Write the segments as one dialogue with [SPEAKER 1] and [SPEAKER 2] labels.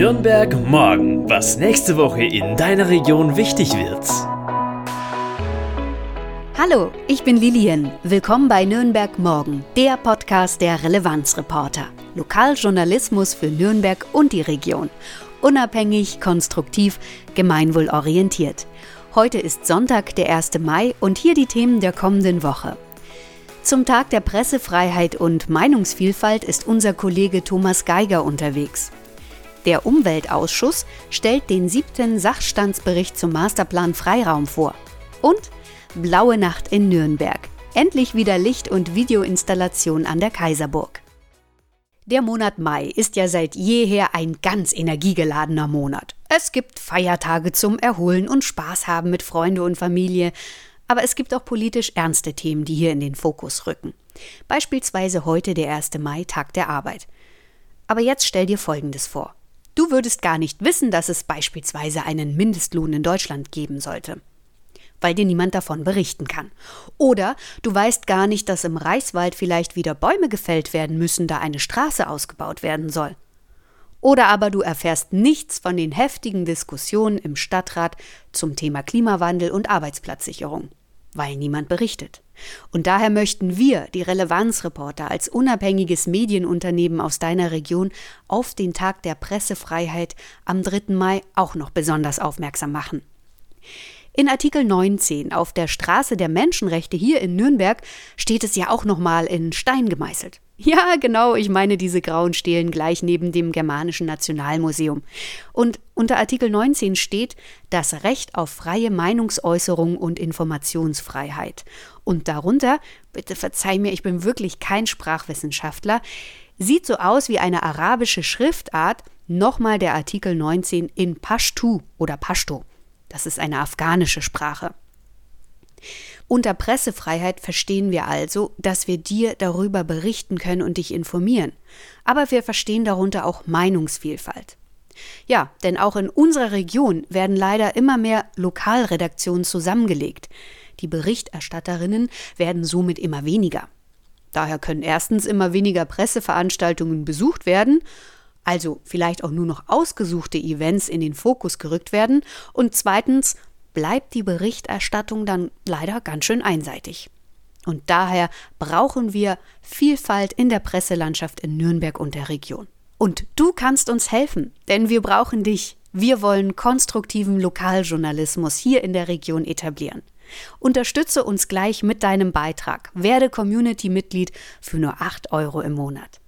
[SPEAKER 1] Nürnberg morgen, was nächste Woche in deiner Region wichtig wird.
[SPEAKER 2] Hallo, ich bin Lilian. Willkommen bei Nürnberg morgen, der Podcast der Relevanzreporter. Lokaljournalismus für Nürnberg und die Region. Unabhängig, konstruktiv, gemeinwohlorientiert. Heute ist Sonntag, der 1. Mai und hier die Themen der kommenden Woche. Zum Tag der Pressefreiheit und Meinungsvielfalt ist unser Kollege Thomas Geiger unterwegs. Der Umweltausschuss stellt den siebten Sachstandsbericht zum Masterplan Freiraum vor. Und Blaue Nacht in Nürnberg. Endlich wieder Licht- und Videoinstallation an der Kaiserburg. Der Monat Mai ist ja seit jeher ein ganz energiegeladener Monat. Es gibt Feiertage zum Erholen und Spaß haben mit Freunde und Familie. Aber es gibt auch politisch ernste Themen, die hier in den Fokus rücken. Beispielsweise heute der 1. Mai, Tag der Arbeit. Aber jetzt stell dir Folgendes vor. Du würdest gar nicht wissen, dass es beispielsweise einen Mindestlohn in Deutschland geben sollte weil dir niemand davon berichten kann. Oder du weißt gar nicht, dass im Reichswald vielleicht wieder Bäume gefällt werden müssen, da eine Straße ausgebaut werden soll. Oder aber du erfährst nichts von den heftigen Diskussionen im Stadtrat zum Thema Klimawandel und Arbeitsplatzsicherung, weil niemand berichtet. Und daher möchten wir, die Relevanzreporter, als unabhängiges Medienunternehmen aus deiner Region auf den Tag der Pressefreiheit am 3. Mai auch noch besonders aufmerksam machen. In Artikel 19 auf der Straße der Menschenrechte hier in Nürnberg steht es ja auch nochmal in Stein gemeißelt. Ja, genau, ich meine diese grauen Stelen gleich neben dem Germanischen Nationalmuseum. Und unter Artikel 19 steht das Recht auf freie Meinungsäußerung und Informationsfreiheit. Und darunter, bitte verzeih mir, ich bin wirklich kein Sprachwissenschaftler, sieht so aus wie eine arabische Schriftart, nochmal der Artikel 19 in Pashtu oder Pashto. Das ist eine afghanische Sprache. Unter Pressefreiheit verstehen wir also, dass wir dir darüber berichten können und dich informieren. Aber wir verstehen darunter auch Meinungsvielfalt. Ja, denn auch in unserer Region werden leider immer mehr Lokalredaktionen zusammengelegt. Die Berichterstatterinnen werden somit immer weniger. Daher können erstens immer weniger Presseveranstaltungen besucht werden, also vielleicht auch nur noch ausgesuchte Events in den Fokus gerückt werden, und zweitens bleibt die Berichterstattung dann leider ganz schön einseitig. Und daher brauchen wir Vielfalt in der Presselandschaft in Nürnberg und der Region. Und du kannst uns helfen, denn wir brauchen dich. Wir wollen konstruktiven Lokaljournalismus hier in der Region etablieren. Unterstütze uns gleich mit deinem Beitrag. Werde Community-Mitglied für nur 8 Euro im Monat.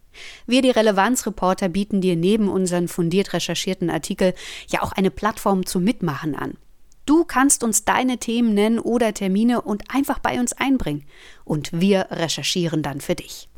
[SPEAKER 2] Wir, die Relevanzreporter, bieten dir neben unseren fundiert recherchierten Artikel ja auch eine Plattform zum Mitmachen an. Du kannst uns deine Themen nennen oder Termine und einfach bei uns einbringen. Und wir recherchieren dann für dich.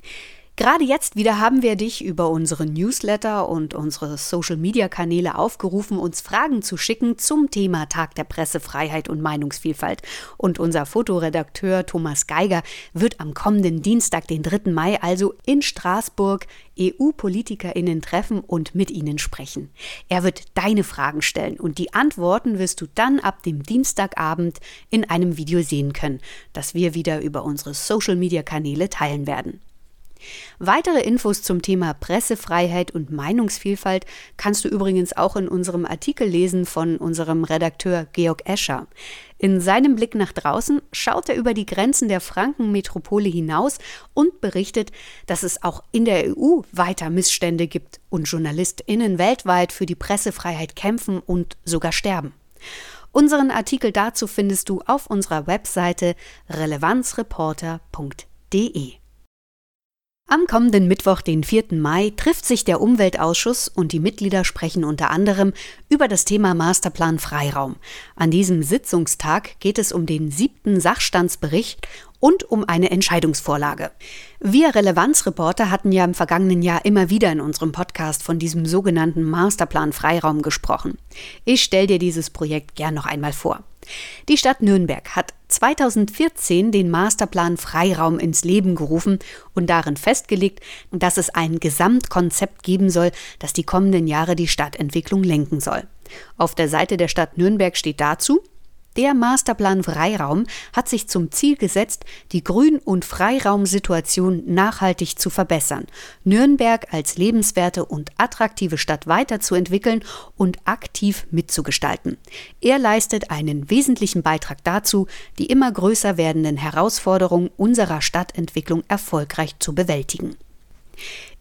[SPEAKER 2] Gerade jetzt wieder haben wir dich über unsere Newsletter und unsere Social-Media-Kanäle aufgerufen, uns Fragen zu schicken zum Thema Tag der Pressefreiheit und Meinungsvielfalt. Und unser Fotoredakteur Thomas Geiger wird am kommenden Dienstag, den 3. Mai, also in Straßburg EU-PolitikerInnen treffen und mit ihnen sprechen. Er wird deine Fragen stellen und die Antworten wirst du dann ab dem Dienstagabend in einem Video sehen können, das wir wieder über unsere Social-Media-Kanäle teilen werden. Weitere Infos zum Thema Pressefreiheit und Meinungsvielfalt kannst du übrigens auch in unserem Artikel lesen von unserem Redakteur Georg Escher. In seinem Blick nach draußen schaut er über die Grenzen der Frankenmetropole hinaus und berichtet, dass es auch in der EU weiter Missstände gibt und JournalistInnen weltweit für die Pressefreiheit kämpfen und sogar sterben. Unseren Artikel dazu findest du auf unserer Webseite relevanzreporter.de. Am kommenden Mittwoch, den 4. Mai, trifft sich der Umweltausschuss und die Mitglieder sprechen unter anderem über das Thema Masterplan Freiraum. An diesem Sitzungstag geht es um den siebten Sachstandsbericht und um eine Entscheidungsvorlage. Wir Relevanzreporter hatten ja im vergangenen Jahr immer wieder in unserem Podcast von diesem sogenannten Masterplan Freiraum gesprochen. Ich stelle dir dieses Projekt gern noch einmal vor. Die Stadt Nürnberg hat 2014 den Masterplan Freiraum ins Leben gerufen und darin festgelegt, dass es ein Gesamtkonzept geben soll, das die kommenden Jahre die Stadtentwicklung lenken soll. Auf der Seite der Stadt Nürnberg steht dazu, Der Masterplan Freiraum hat sich zum Ziel gesetzt, die Grün- und Freiraumsituation nachhaltig zu verbessern, Nürnberg als lebenswerte und attraktive Stadt weiterzuentwickeln und aktiv mitzugestalten. Er leistet einen wesentlichen Beitrag dazu, die immer größer werdenden Herausforderungen unserer Stadtentwicklung erfolgreich zu bewältigen.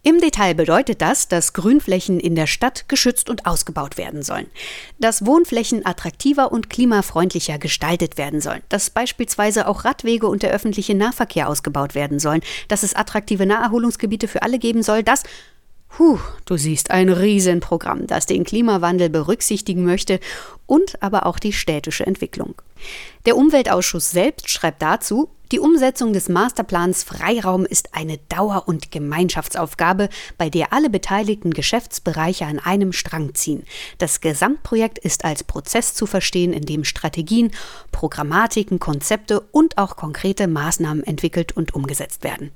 [SPEAKER 2] Im Detail bedeutet das, dass Grünflächen in der Stadt geschützt und ausgebaut werden sollen, dass Wohnflächen attraktiver und klimafreundlicher gestaltet werden sollen, dass beispielsweise auch Radwege und der öffentliche Nahverkehr ausgebaut werden sollen, dass es attraktive Naherholungsgebiete für alle geben soll, dass Puh, du siehst ein Riesenprogramm, das den Klimawandel berücksichtigen möchte und aber auch die städtische Entwicklung. Der Umweltausschuss selbst schreibt dazu, die Umsetzung des Masterplans Freiraum ist eine Dauer- und Gemeinschaftsaufgabe, bei der alle beteiligten Geschäftsbereiche an einem Strang ziehen. Das Gesamtprojekt ist als Prozess zu verstehen, in dem Strategien, Programmatiken, Konzepte und auch konkrete Maßnahmen entwickelt und umgesetzt werden.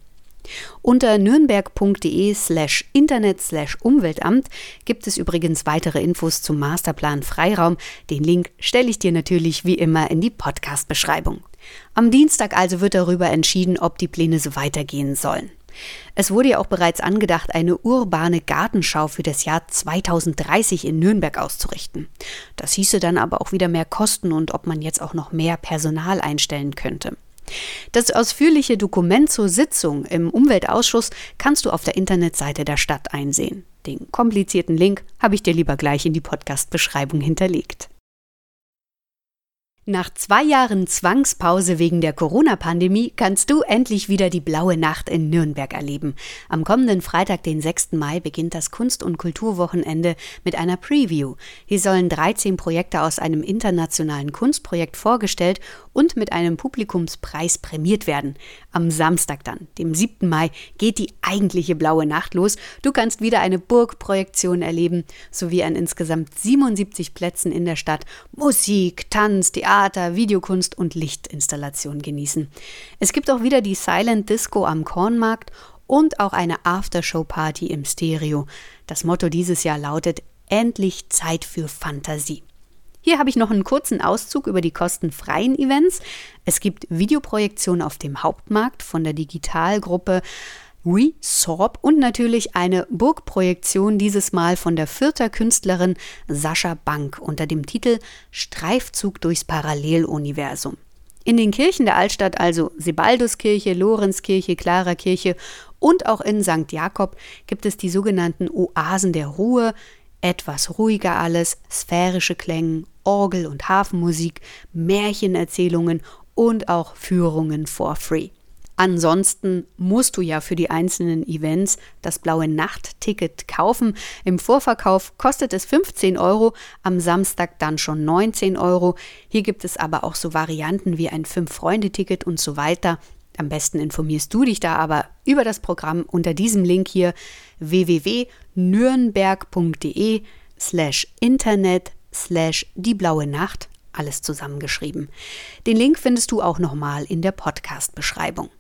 [SPEAKER 2] Unter nürnberg.de slash Internet slash Umweltamt gibt es übrigens weitere Infos zum Masterplan Freiraum. Den Link stelle ich dir natürlich wie immer in die Podcast-Beschreibung. Am Dienstag also wird darüber entschieden, ob die Pläne so weitergehen sollen. Es wurde ja auch bereits angedacht, eine urbane Gartenschau für das Jahr 2030 in Nürnberg auszurichten. Das hieße dann aber auch wieder mehr Kosten und ob man jetzt auch noch mehr Personal einstellen könnte. Das ausführliche Dokument zur Sitzung im Umweltausschuss kannst du auf der Internetseite der Stadt einsehen. Den komplizierten Link habe ich dir lieber gleich in die Podcast-Beschreibung hinterlegt. Nach zwei Jahren Zwangspause wegen der Corona-Pandemie kannst du endlich wieder die blaue Nacht in Nürnberg erleben. Am kommenden Freitag, den 6. Mai, beginnt das Kunst- und Kulturwochenende mit einer Preview. Hier sollen 13 Projekte aus einem internationalen Kunstprojekt vorgestellt und mit einem Publikumspreis prämiert werden. Am Samstag dann, dem 7. Mai, geht die eigentliche blaue Nacht los. Du kannst wieder eine Burgprojektion erleben, sowie an insgesamt 77 Plätzen in der Stadt Musik, Tanz, Theater, Theater, Videokunst und Lichtinstallation genießen. Es gibt auch wieder die Silent Disco am Kornmarkt und auch eine Aftershow-Party im Stereo. Das Motto dieses Jahr lautet Endlich Zeit für Fantasie. Hier habe ich noch einen kurzen Auszug über die kostenfreien Events. Es gibt Videoprojektionen auf dem Hauptmarkt von der Digitalgruppe Resorb und natürlich eine Burgprojektion, dieses Mal von der vierter Künstlerin Sascha Bank unter dem Titel Streifzug durchs Paralleluniversum. In den Kirchen der Altstadt, also Sebalduskirche, Lorenzkirche, Klarerkirche und auch in St. Jakob, gibt es die sogenannten Oasen der Ruhe, etwas ruhiger alles, sphärische Klänge, Orgel- und Hafenmusik, Märchenerzählungen und auch Führungen for free. Ansonsten musst du ja für die einzelnen Events das blaue Nachtticket kaufen. Im Vorverkauf kostet es 15 Euro, am Samstag dann schon 19 Euro. Hier gibt es aber auch so Varianten wie ein Fünf-Freunde-Ticket und so weiter. Am besten informierst du dich da aber über das Programm unter diesem Link hier www.nürnberg.de slash internet slash die blaue Nacht, alles zusammengeschrieben. Den Link findest du auch nochmal in der Podcast-Beschreibung.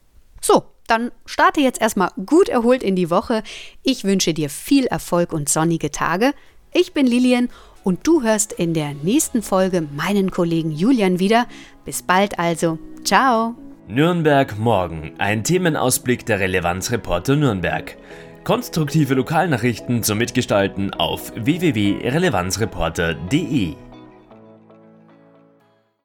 [SPEAKER 2] So, dann starte jetzt erstmal gut erholt in die Woche. Ich wünsche dir viel Erfolg und sonnige Tage. Ich bin Lilian und du hörst in der nächsten Folge meinen Kollegen Julian wieder. Bis bald also. Ciao.
[SPEAKER 1] Nürnberg morgen. Ein Themenausblick der Relevanzreporter Nürnberg. Konstruktive Lokalnachrichten zum Mitgestalten auf www.relevanzreporter.de.